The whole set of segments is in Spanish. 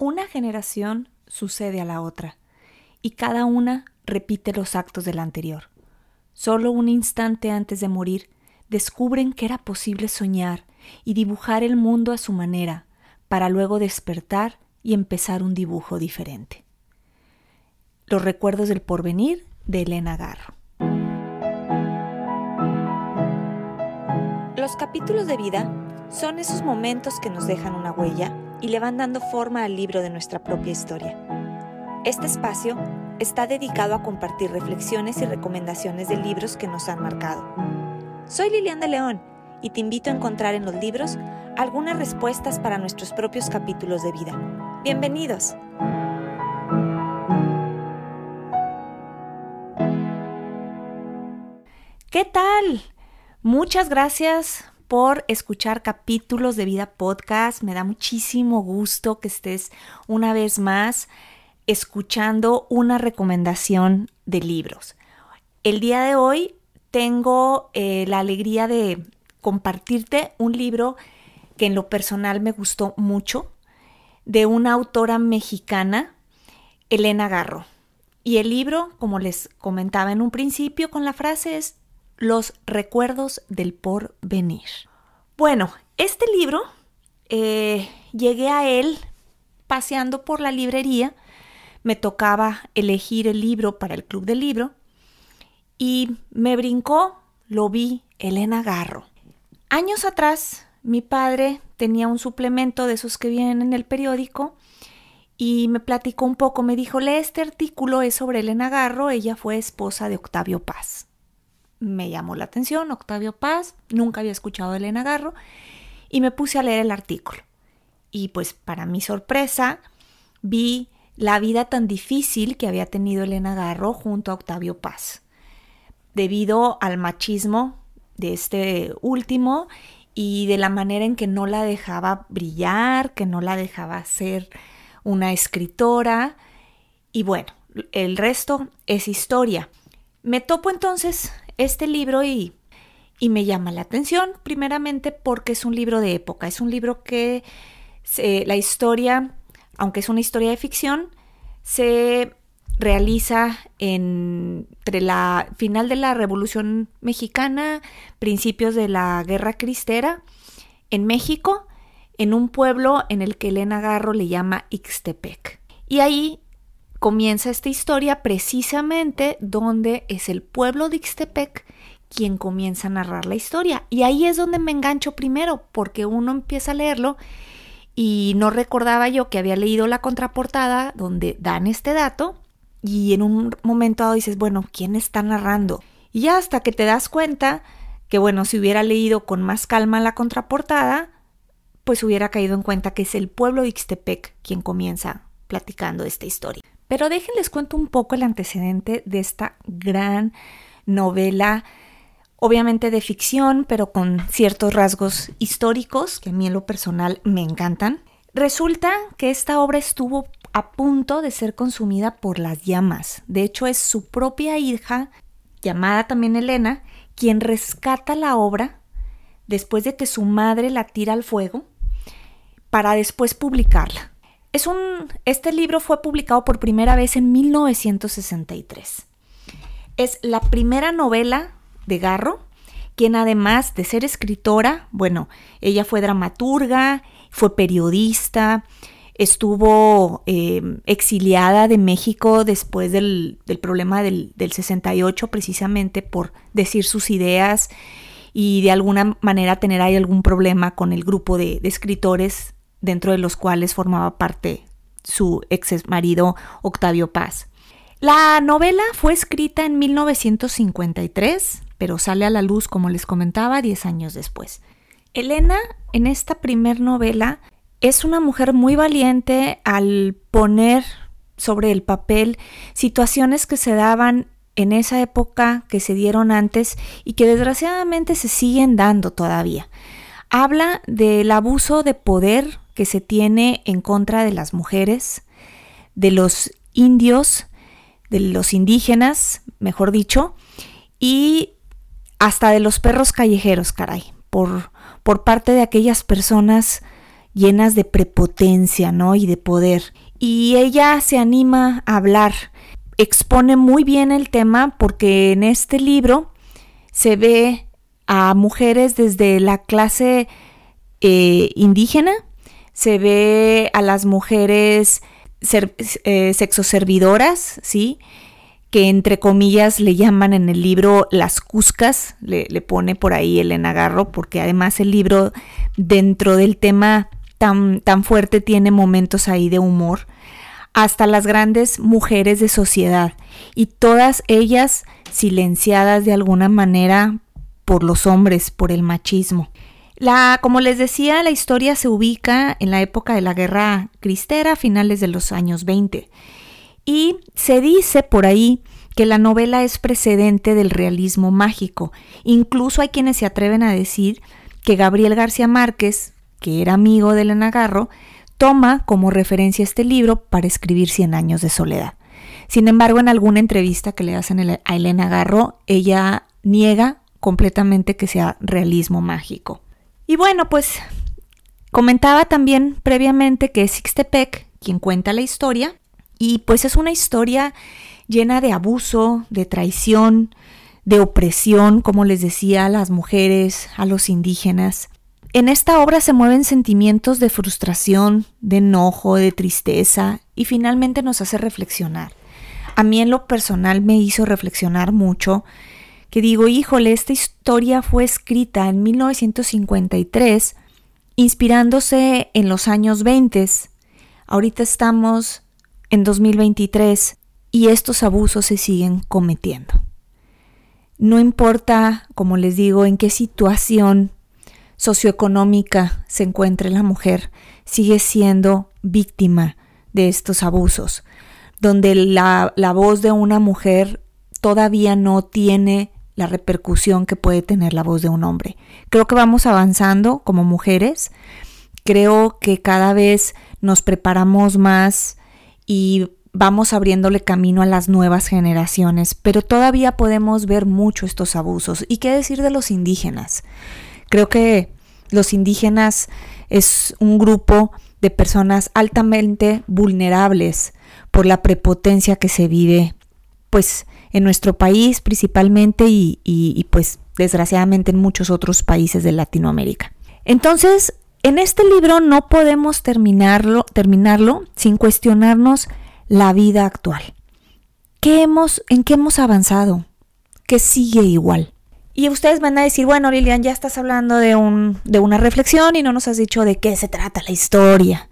Una generación sucede a la otra y cada una repite los actos de la anterior. Solo un instante antes de morir, descubren que era posible soñar y dibujar el mundo a su manera, para luego despertar y empezar un dibujo diferente. Los recuerdos del porvenir de Elena Garro. Los capítulos de vida son esos momentos que nos dejan una huella y le van dando forma al libro de nuestra propia historia. Este espacio está dedicado a compartir reflexiones y recomendaciones de libros que nos han marcado. Soy Lilian de León y te invito a encontrar en los libros algunas respuestas para nuestros propios capítulos de vida. Bienvenidos. ¿Qué tal? Muchas gracias por escuchar capítulos de Vida Podcast. Me da muchísimo gusto que estés una vez más escuchando una recomendación de libros. El día de hoy tengo eh, la alegría de compartirte un libro que en lo personal me gustó mucho, de una autora mexicana, Elena Garro. Y el libro, como les comentaba en un principio con la frase, es Los recuerdos del porvenir. Bueno, este libro eh, llegué a él paseando por la librería me tocaba elegir el libro para el club del libro y me brincó, lo vi, Elena Garro. Años atrás, mi padre tenía un suplemento de esos que vienen en el periódico y me platicó un poco, me dijo, lee este artículo, es sobre Elena Garro, ella fue esposa de Octavio Paz. Me llamó la atención, Octavio Paz, nunca había escuchado a Elena Garro y me puse a leer el artículo. Y pues para mi sorpresa, vi la vida tan difícil que había tenido Elena Garro junto a Octavio Paz, debido al machismo de este último y de la manera en que no la dejaba brillar, que no la dejaba ser una escritora. Y bueno, el resto es historia. Me topo entonces este libro y, y me llama la atención, primeramente porque es un libro de época, es un libro que la historia aunque es una historia de ficción, se realiza entre la final de la Revolución Mexicana, principios de la Guerra Cristera, en México, en un pueblo en el que Elena Garro le llama Ixtepec. Y ahí comienza esta historia precisamente donde es el pueblo de Ixtepec quien comienza a narrar la historia. Y ahí es donde me engancho primero, porque uno empieza a leerlo y no recordaba yo que había leído la contraportada donde dan este dato y en un momento dado dices, bueno, ¿quién está narrando? Y hasta que te das cuenta que, bueno, si hubiera leído con más calma la contraportada, pues hubiera caído en cuenta que es el pueblo de Ixtepec quien comienza platicando esta historia. Pero déjenles cuento un poco el antecedente de esta gran novela obviamente de ficción, pero con ciertos rasgos históricos que a mí en lo personal me encantan. Resulta que esta obra estuvo a punto de ser consumida por las llamas. De hecho, es su propia hija, llamada también Elena, quien rescata la obra después de que su madre la tira al fuego para después publicarla. Este libro fue publicado por primera vez en 1963. Es la primera novela de Garro, quien además de ser escritora, bueno, ella fue dramaturga, fue periodista, estuvo eh, exiliada de México después del, problema del, 68 precisamente por decir sus ideas y de alguna manera tener ahí algún problema con el grupo de, de escritores dentro de los cuales formaba parte su ex marido Octavio Paz. La novela fue escrita en 1953 pero sale a la luz, como les comentaba, 10 años después. Elena, en esta primer novela, es una mujer muy valiente al poner sobre el papel situaciones que se daban en esa época, que se dieron antes y que desgraciadamente se siguen dando todavía. Habla del abuso de poder que se tiene en contra de las mujeres, de los indios, de los indígenas, mejor dicho, y hasta de los perros callejeros, caray, por, por parte de aquellas personas llenas de prepotencia, ¿no? Y de poder. Y ella se anima a hablar, expone muy bien el tema porque en este libro se ve a mujeres desde la clase eh, indígena, se ve a las mujeres eh, sexoservidoras, ¿sí? que entre comillas le llaman en el libro las cuscas, le, le, pone por ahí Elena Garro, porque además el libro dentro del tema tan, tan fuerte tiene momentos ahí de humor, hasta las grandes mujeres de sociedad, y todas ellas silenciadas de alguna manera por los hombres, por el machismo. Como les decía, la historia se ubica en la época de la guerra cristera, finales de los años 20. Y se dice por ahí que la novela es precedente del realismo mágico. Incluso hay quienes se atreven a decir que Gabriel García Márquez, que era amigo de Elena Garro, toma como referencia este libro para escribir Cien años de soledad. Sin embargo, en alguna entrevista que le hacen a Elena Garro, ella niega completamente que sea realismo mágico. Y bueno, pues comentaba también previamente que es Sixtepec quien cuenta la historia y pues es una historia llena de abuso, de traición, de opresión, como les decía, a las mujeres, a los indígenas. En esta obra se mueven sentimientos de frustración, de enojo, de tristeza y finalmente nos hace reflexionar. A mí en lo personal me hizo reflexionar mucho que digo, híjole, esta historia fue escrita en 1953 inspirándose en los años 20. Ahorita estamos en 2023 y estos abusos se siguen cometiendo. No importa, como les digo, en qué situación socioeconómica se encuentre la mujer, sigue siendo víctima de estos abusos, donde la, la voz de una mujer todavía no tiene la repercusión que puede tener la voz de un hombre. Creo que vamos avanzando como mujeres, creo que cada vez nos preparamos más y vamos abriéndole camino a las nuevas generaciones, pero todavía podemos ver mucho estos abusos. ¿Y qué decir de los indígenas? Creo que los indígenas es un grupo de personas altamente vulnerables por la prepotencia que se vive, pues en nuestro país principalmente y, pues desgraciadamente en muchos otros países de Latinoamérica. Entonces, en este libro no podemos terminarlo, terminarlo sin cuestionarnos la vida actual. ¿Qué hemos, ¿En qué hemos avanzado? ¿Qué sigue igual? Y ustedes van a decir, bueno, Lilian, ya estás hablando de, un, de una reflexión y no nos has dicho de qué se trata la historia.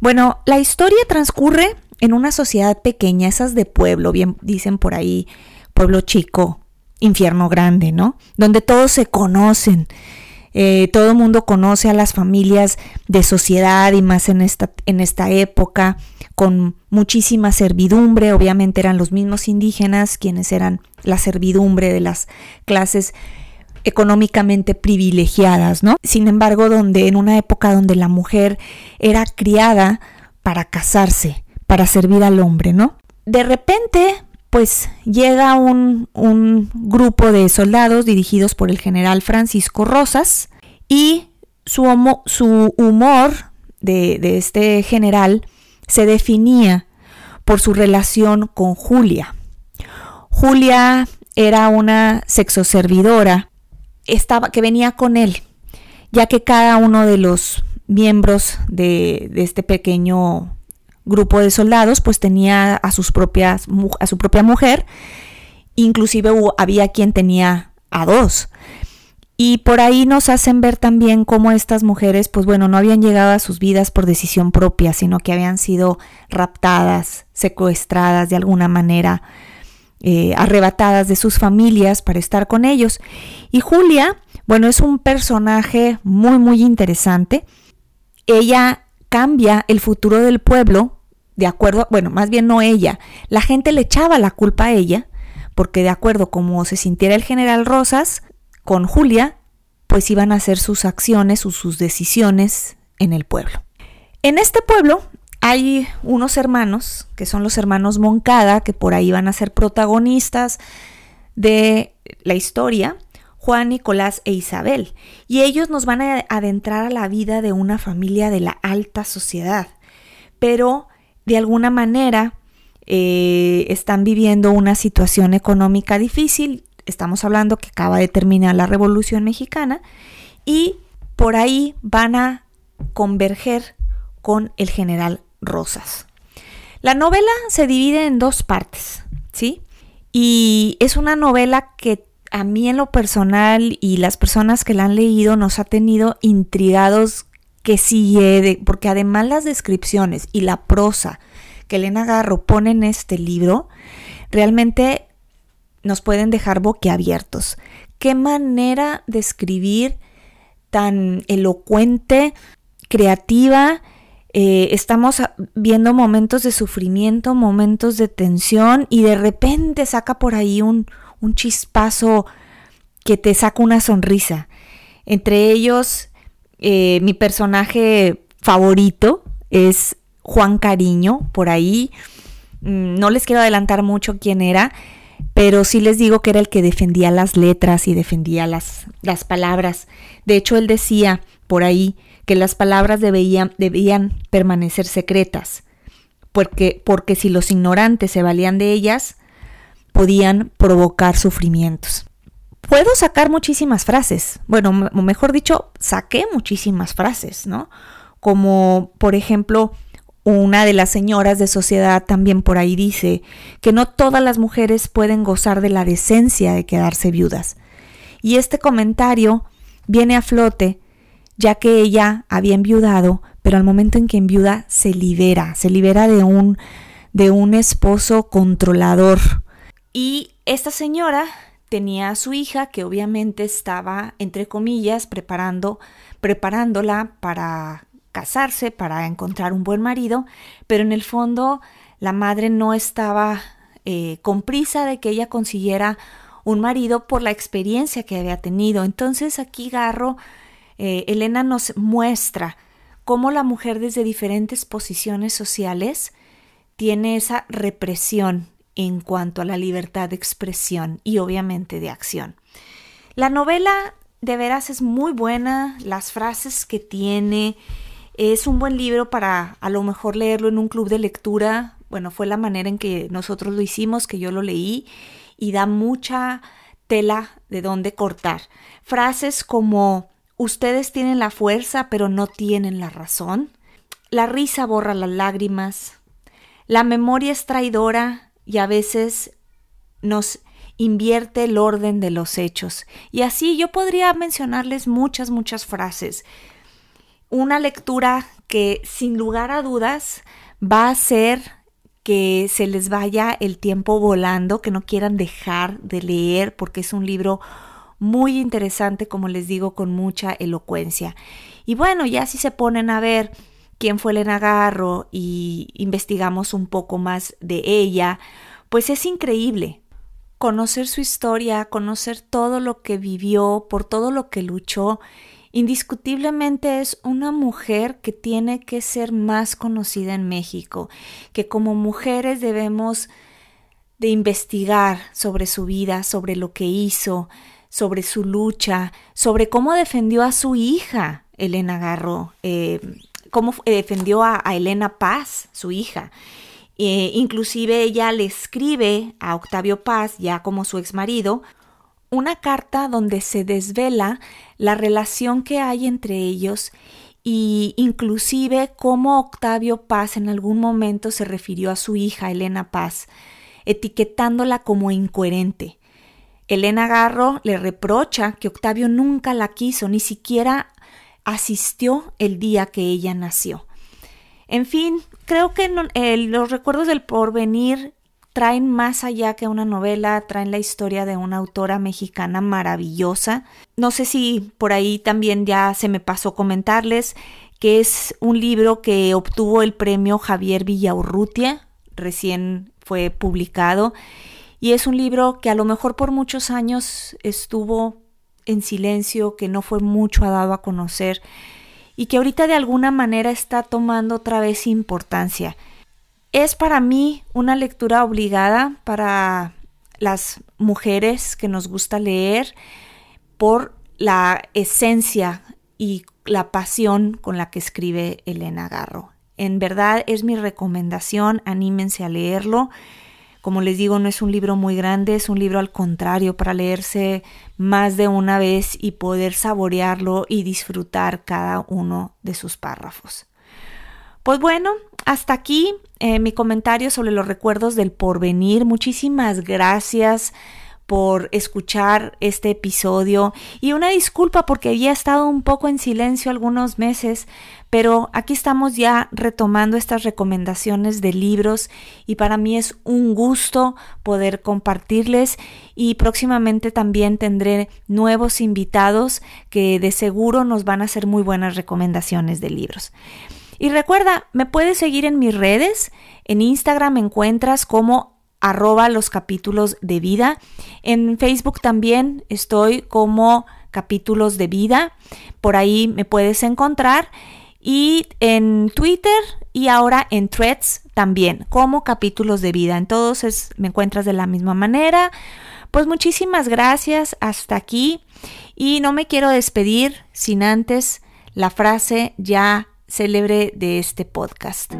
Bueno, la historia transcurre en una sociedad pequeña, esas de pueblo, bien dicen por ahí, pueblo chico, infierno grande, ¿no? Donde todos se conocen, eh, todo el mundo conoce a las familias de sociedad y más en esta, en esta época, con muchísima servidumbre, obviamente eran los mismos indígenas quienes eran la servidumbre de las clases económicamente privilegiadas, ¿no? Sin embargo, donde en una época donde la mujer era criada para casarse, para servir al hombre, ¿no? De repente, pues llega un, grupo de soldados dirigidos por el general Francisco Rosas y su, humor de, este general se definía por su relación con Julia. Julia era una sexoservidora estaba, que venía con él, ya que cada uno de los miembros de este pequeño grupo de soldados pues tenía a, sus propias, a su propia mujer, inclusive había quien tenía a dos. Y por ahí nos hacen ver también cómo estas mujeres, pues bueno, no habían llegado a sus vidas por decisión propia, sino que habían sido raptadas, secuestradas de alguna manera, eh, arrebatadas de sus familias para estar con ellos. Y Julia, bueno, es un personaje muy, muy interesante. Ella cambia el futuro del pueblo de acuerdo, bueno, más bien no ella, la gente le echaba la culpa a ella, porque de acuerdo como se sintiera el general Rosas con Julia, pues iban a hacer sus acciones o sus decisiones en el pueblo. En este pueblo hay unos hermanos, que son los hermanos Moncada, que por ahí van a ser protagonistas de la historia, Juan, Nicolás e Isabel, y ellos nos van a adentrar a la vida de una familia de la alta sociedad, pero de alguna manera eh, están viviendo una situación económica difícil, estamos hablando que acaba de terminar la Revolución Mexicana, y por ahí van a converger con el general Rosas. La novela se divide en dos partes, ¿sí? Y es una novela que a mí en lo personal y las personas que la han leído nos ha tenido intrigados que sigue, porque además las descripciones y la prosa que Elena Garro pone en este libro realmente nos pueden dejar boquiabiertos. Qué manera de escribir tan elocuente, creativa. Eh, estamos viendo momentos de sufrimiento, momentos de tensión y de repente saca por ahí un, un chispazo que te saca una sonrisa. Entre ellos, eh, mi personaje favorito es Juan Cariño, por ahí. Mm, no les quiero adelantar mucho quién era, pero sí les digo que era el que defendía las letras y defendía las, las palabras. De hecho, él decía por ahí que las palabras debían, debían permanecer secretas, porque, porque si los ignorantes se valían de ellas, podían provocar sufrimientos. Puedo sacar muchísimas frases, bueno, mejor dicho, saqué muchísimas frases, ¿no? Como, por ejemplo, una de las señoras de sociedad también por ahí dice que no todas las mujeres pueden gozar de la decencia de quedarse viudas. Y este comentario viene a flote ya que ella había enviudado, pero al momento en que enviuda se libera, se libera de un de un esposo controlador, y esta señora tenía a su hija que obviamente estaba, entre comillas, preparando, preparándola para casarse, para encontrar un buen marido, pero en el fondo la madre no estaba eh, con prisa de que ella consiguiera un marido por la experiencia que había tenido. Entonces aquí Garro, eh, Elena nos muestra cómo la mujer desde diferentes posiciones sociales tiene esa represión en cuanto a la libertad de expresión y obviamente de acción. La novela de veras es muy buena, las frases que tiene, es un buen libro para a lo mejor leerlo en un club de lectura. Bueno, fue la manera en que nosotros lo hicimos, que yo lo leí y da mucha tela de dónde cortar. Frases como ustedes tienen la fuerza pero no tienen la razón. La risa borra las lágrimas. La memoria es traidora y a veces nos invierte el orden de los hechos. Y así yo podría mencionarles muchas, muchas frases. Una lectura que sin lugar a dudas va a hacer que se les vaya el tiempo volando, que no quieran dejar de leer porque es un libro muy interesante, como les digo, con mucha elocuencia. Y bueno, ya si se ponen a ver quién fue Elena Garro y investigamos un poco más de ella, pues es increíble conocer su historia, conocer todo lo que vivió, por todo lo que luchó. Indiscutiblemente es una mujer que tiene que ser más conocida en México, que como mujeres debemos de investigar sobre su vida, sobre lo que hizo, sobre su lucha, sobre cómo defendió a su hija, Elena Garro, eh, cómo eh, defendió a, Elena Paz, su hija. Eh, inclusive ella le escribe a Octavio Paz, ya como su ex marido, una carta donde se desvela la relación que hay entre ellos y inclusive cómo Octavio Paz en algún momento se refirió a su hija Elena Paz, etiquetándola como incoherente. Elena Garro le reprocha que Octavio nunca la quiso, ni siquiera asistió el día que ella nació. En fin, creo que los recuerdos del porvenir traen más allá que una novela, traen la historia de una autora mexicana maravillosa. No sé si por ahí también ya se me pasó comentarles que es un libro que obtuvo el premio Javier Villaurrutia, recién fue publicado, y es un libro que a lo mejor por muchos años estuvo en silencio, que no fue mucho dado a conocer y que ahorita de alguna manera está tomando otra vez importancia. Es para mí una lectura obligada para las mujeres que nos gusta leer, por la esencia y la pasión con la que escribe Elena Garro. En verdad es mi recomendación, anímense a leerlo. Como les digo, no es un libro muy grande, es un libro al contrario para leerse más de una vez y poder saborearlo y disfrutar cada uno de sus párrafos. Pues bueno, hasta aquí eh, mi comentario sobre los recuerdos del porvenir. Muchísimas gracias por escuchar este episodio y una disculpa porque había estado un poco en silencio algunos meses, pero aquí estamos ya retomando estas recomendaciones de libros y para mí es un gusto poder compartirles y próximamente también tendré nuevos invitados que de seguro nos van a hacer muy buenas recomendaciones de libros. Y recuerda, me puedes seguir en mis redes. En Instagram me encuentras como arroba los capítulos de vida. En Facebook también estoy como capítulos de vida. Por ahí me puedes encontrar. Y en Twitter y ahora en Threads también como capítulos de vida. En todos me encuentras de la misma manera. Pues muchísimas gracias hasta aquí. Y no me quiero despedir sin antes la frase ya célebre de este podcast.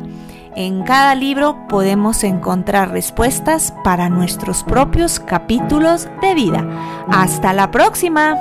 En cada libro podemos encontrar respuestas para nuestros propios capítulos de vida. Hasta la próxima.